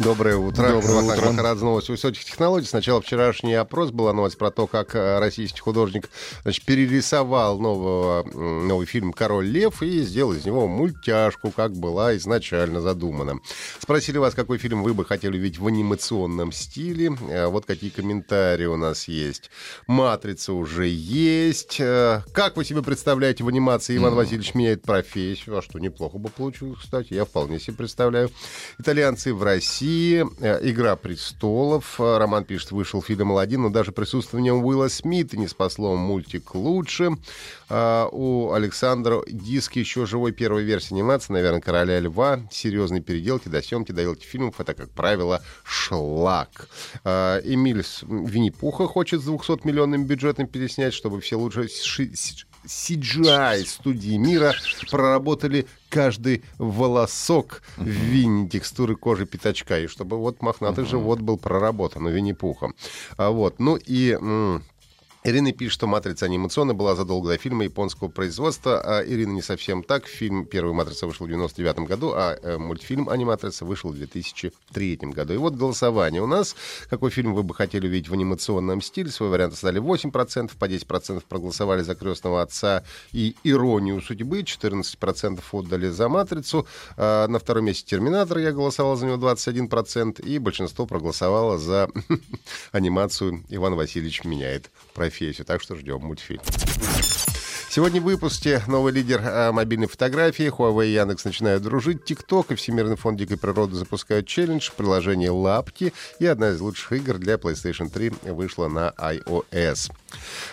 Доброе утро. Доброе утро. Махарадзе, новости высоких технологий. Сначала вчерашний опрос была новость про то, как э, российский художник значит, перерисовал нового, новый фильм «Король лев» и сделал из него мультяшку, как была изначально задумана. Спросили вас, какой фильм вы бы хотели увидеть в анимационном стиле. Э, Вот какие комментарии у нас есть. «Матрица» уже есть. Э, Как вы себе представляете в анимации Иван Васильевич меняет профессию? А что, неплохо бы получилось, кстати. Я вполне себе представляю. Итальянцы в России. Э, «Игра престолов». Роман пишет, вышел фильм «Аладдин», но даже присутствием Уилла Смита не спасло мультик лучше. А, У Александра Диски еще живой первой версии анимации, наверное, «Короля льва». Серьезные переделки, досъемки, доделки фильмов — это, как правило, шлак. А, Эмиль Винни-Пуха хочет с 200-миллионным бюджетом переснять, чтобы все лучше CGI студии мира проработали каждый волосок в Винни текстуры кожи пятачка, и чтобы вот мохнатый живот был проработан у Винни-Пуха. А вот, ну и... м, Ирина пишет, что «Матрица» анимационная была задолго до фильма японского производства. А Ирина не совсем так. Фильм «Первая матрица» вышел в 99 году, а э, мультфильм «Аниматрица» вышел в 2003 году. И вот голосование у нас. Какой фильм вы бы хотели увидеть в анимационном стиле? Свой вариант оставили 8%, по 10% проголосовали за «Крестного отца» и «Иронию судьбы», 14% отдали за «Матрицу». А на втором месте «Терминатор», я голосовал за него 21%, и большинство проголосовало за анимацию «Иван Васильевич меняет профессию». Так что ждем мультфильм. Сегодня в выпуске новый лидер э, мобильной фотографии. Huawei и Яндекс начинают дружить. TikTok и Всемирный фонд дикой природы запускают челлендж. Приложение Лапки и одна из лучших игр для PlayStation 3 вышла на iOS.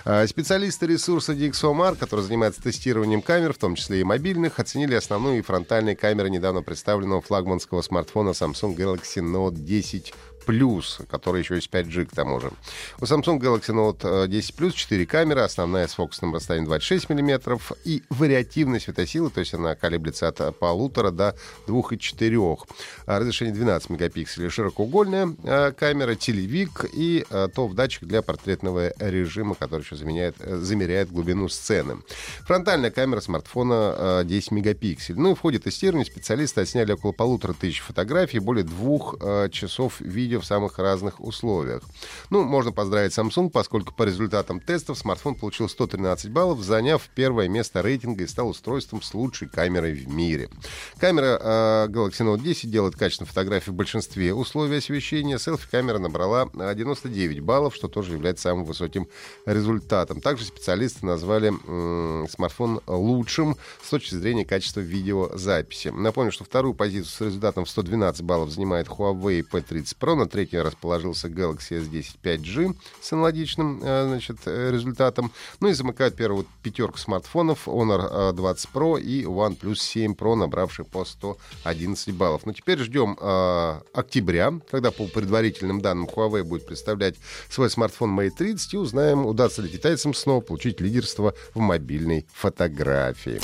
А, Специалисты ресурса DxOMar, которые занимаются тестированием камер, в том числе и мобильных, оценили основную и фронтальные камеры недавно представленного флагманского смартфона Samsung Galaxy Note 10 Plus, который еще есть 5G к тому же. У Samsung Galaxy Note э, 10 Plus 4 камеры, основная с фокусным расстоянием 26 мм и вариативная светосила, то есть она колеблется от э, полутора до 2,4. А Разрешение 12 мегапикселей. Широкоугольная э, камера, телевик и э, топ-датчик для портретного режима, который еще заменяет, э, замеряет глубину сцены. Фронтальная камера смартфона э, 10 мегапикселей. Ну и в ходе тестирования специалисты отсняли около полутора тысяч фотографий, более двух э, часов видео в самых разных условиях. Ну, можно поздравить Samsung, поскольку по результатам тестов смартфон получил 113 баллов, заняв первое место рейтинга и стал устройством с лучшей камерой в мире. Камера э, Galaxy Note 10 делает качественные фотографии в большинстве условий освещения. Селфи-камера набрала э, 99 баллов, что тоже является самым высоким результатом. Также специалисты назвали м, смартфон лучшим с точки зрения качества видеозаписи. Напомню, что вторую позицию с результатом в 112 баллов занимает Huawei P30 Pro, на третьей расположился Galaxy S10 5G с аналогичным э, значит, э, результатом. Ну и замыкают первую пятерку смартфонов Honor э, 20 Pro и OnePlus 7 Pro, набравший по 111 баллов. Но теперь ждем э, октября, когда по предварительным данным Huawei будет представлять свой смартфон Mate 30 и узнаем, удастся ли китайцам снова получить лидерство в мобильной фотографии.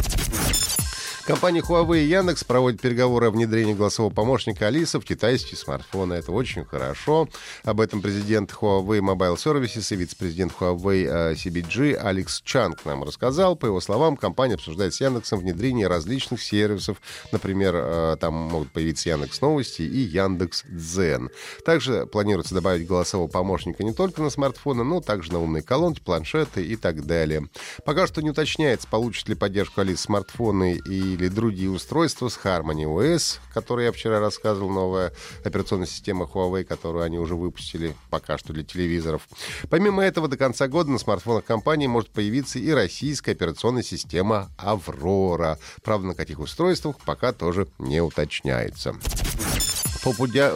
Компания Huawei и Яндекс проводят переговоры о внедрении голосового помощника Алиса в китайские смартфоны. Это очень хорошо. Об этом президент Huawei Mobile Services и вице-президент Huawei э, CBG Алекс Чанг нам рассказал. По его словам, компания обсуждает с Яндексом внедрение различных сервисов. Например, э, там могут появиться Яндекс Новости и Яндекс Дзен. Также планируется добавить голосового помощника не только на смартфоны, но также на умные колонки, планшеты и так далее. Пока что не уточняется, получит ли поддержку Алис смартфоны и или другие устройства с Harmony OS, который я вчера рассказывал, новая операционная система Huawei, которую они уже выпустили пока что для телевизоров. Помимо этого, до конца года на смартфонах компании может появиться и российская операционная система Аврора. Правда, на каких устройствах пока тоже не уточняется. Попудя...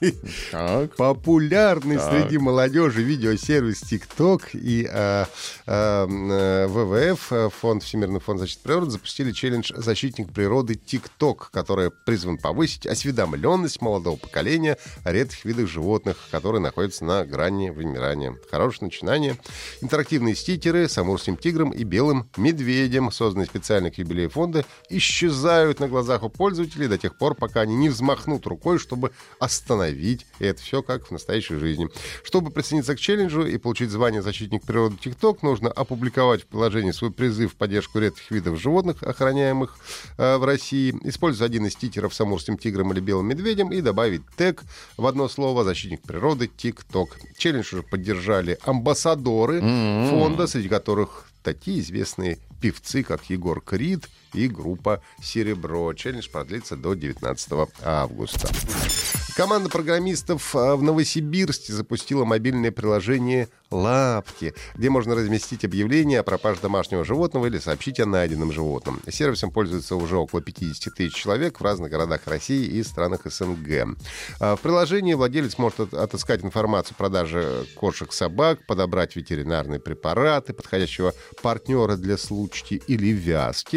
Популярн... популярный среди молодежи видеосервис TikTok и э, э, ВВФ, Фонд Всемирный фонд защиты природы, запустили челлендж «Защитник природы TikTok», который призван повысить осведомленность молодого поколения о редких видах животных, которые находятся на грани вымирания. Хорошее начинание. Интерактивные стикеры с амурским тигром и белым медведем, созданные специально к юбилею фонда, исчезают на глазах у пользователей до тех пор, пока они не взмахнут рукой, чтобы остановить. И это все как в настоящей жизни. Чтобы присоединиться к челленджу и получить звание «Защитник природы TikTok», нужно опубликовать в приложении свой призыв в поддержку редких видов животных, охраняемых э, в России, использовать один из стикеров с амурским тигром или белым медведем и добавить тег в одно слово «Защитник природы TikTok». Челлендж уже поддержали амбассадоры mm-hmm. фонда, среди которых такие известные певцы, как Егор Крид и группа «Серебро». Челлендж продлится до 19 августа. Команда программистов а, в Новосибирске запустила мобильное приложение «Лапки», где можно разместить объявление о пропаже домашнего животного или сообщить о найденном животном. Сервисом пользуется уже около 50 тысяч человек в разных городах России и странах СНГ. А, в приложении владелец может отыскать информацию о продаже кошек-собак, подобрать ветеринарные препараты, подходящего партнера для случки или вязки,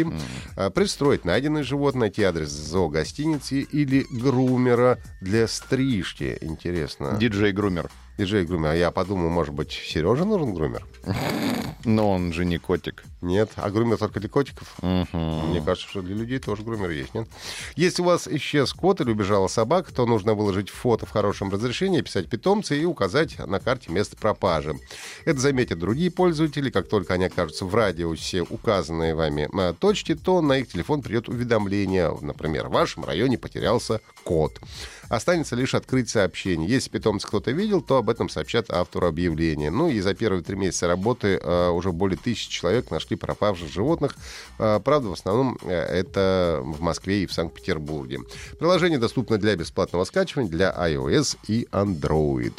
mm. пристроить найденное животное, найти адрес зоогостиницы или грумера для стрижки. Интересно. Диджей-грумер. Диджей грумер. А я подумал, может быть, Сереже нужен грумер? Но он же не котик. Нет, а грумер только для котиков. Угу. Мне кажется, что для людей тоже грумер есть, нет? Если у вас исчез кот или убежала собака, то нужно выложить фото в хорошем разрешении, писать питомца и указать на карте место пропажи. Это заметят другие пользователи. Как только они окажутся в радиусе указанной вами э, точки, то на их телефон придет уведомление. Например, в вашем районе потерялся кот. Останется лишь открыть сообщение. Если питомца кто-то видел, то об этом сообщат автору объявления. Ну и за первые три месяца работы э, уже более тысячи человек нашли пропавших животных. Э, правда, в основном э, это в Москве и в Санкт-Петербурге. Приложение доступно для бесплатного скачивания для iOS и Android.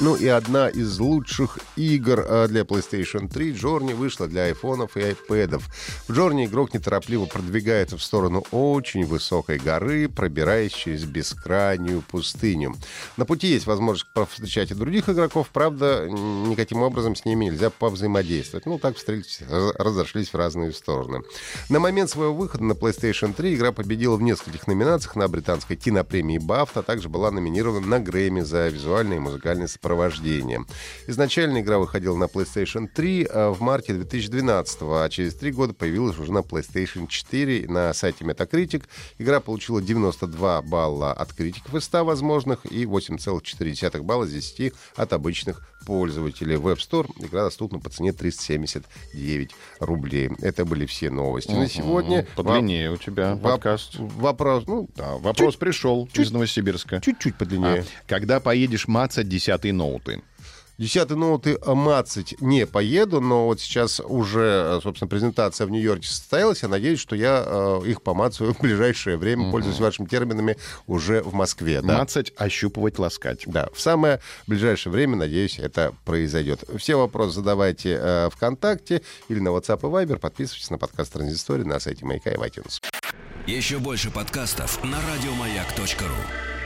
Ну и одна из лучших игр э, для PlayStation 3 Journey вышла для айфонов и iPad. В Journey игрок неторопливо продвигается в сторону очень высокой горы, пробираясь через бескрайнюю пустыню. На пути есть возможность повстречать и других игроков, правда, никаким образом с ними нельзя повзаимодействовать. Ну, так встретились, разошлись в разные стороны. На момент своего выхода на PlayStation 3 игра победила в нескольких номинациях на британской кинопремии BAFTA, а также была номинирована на Грэмми за визуальные и музыкальные сопровождения сопровождения. Изначально игра выходила на PlayStation 3 а в марте 2012, а через три года появилась уже на PlayStation 4 на сайте Metacritic. Игра получила 92 балла от критиков из 100 возможных и 8,4 балла из 10 от обычных пользователей. В App Store игра доступна по цене 379 рублей. Это были все новости на сегодня. Подлиннее у тебя подкаст. Вопрос, ну, да, вопрос пришел из Новосибирска. Чуть-чуть подлиннее. А, когда поедешь мацать десятые ноуты? Десятый ноуты мацать не поеду, но вот сейчас уже, собственно, презентация в Нью-Йорке состоялась. Я надеюсь, что я э, их помацаю в ближайшее время, mm-hmm. пользуясь вашими терминами, уже в Москве. Да? Мацать, ощупывать, ласкать. Да, в самое ближайшее время, надеюсь, это произойдет. Все вопросы задавайте э, ВКонтакте или на WhatsApp и Viber. Подписывайтесь на подкаст Транзистории на сайте Маяка и в iTunes. Еще больше подкастов на радиомаяк.ру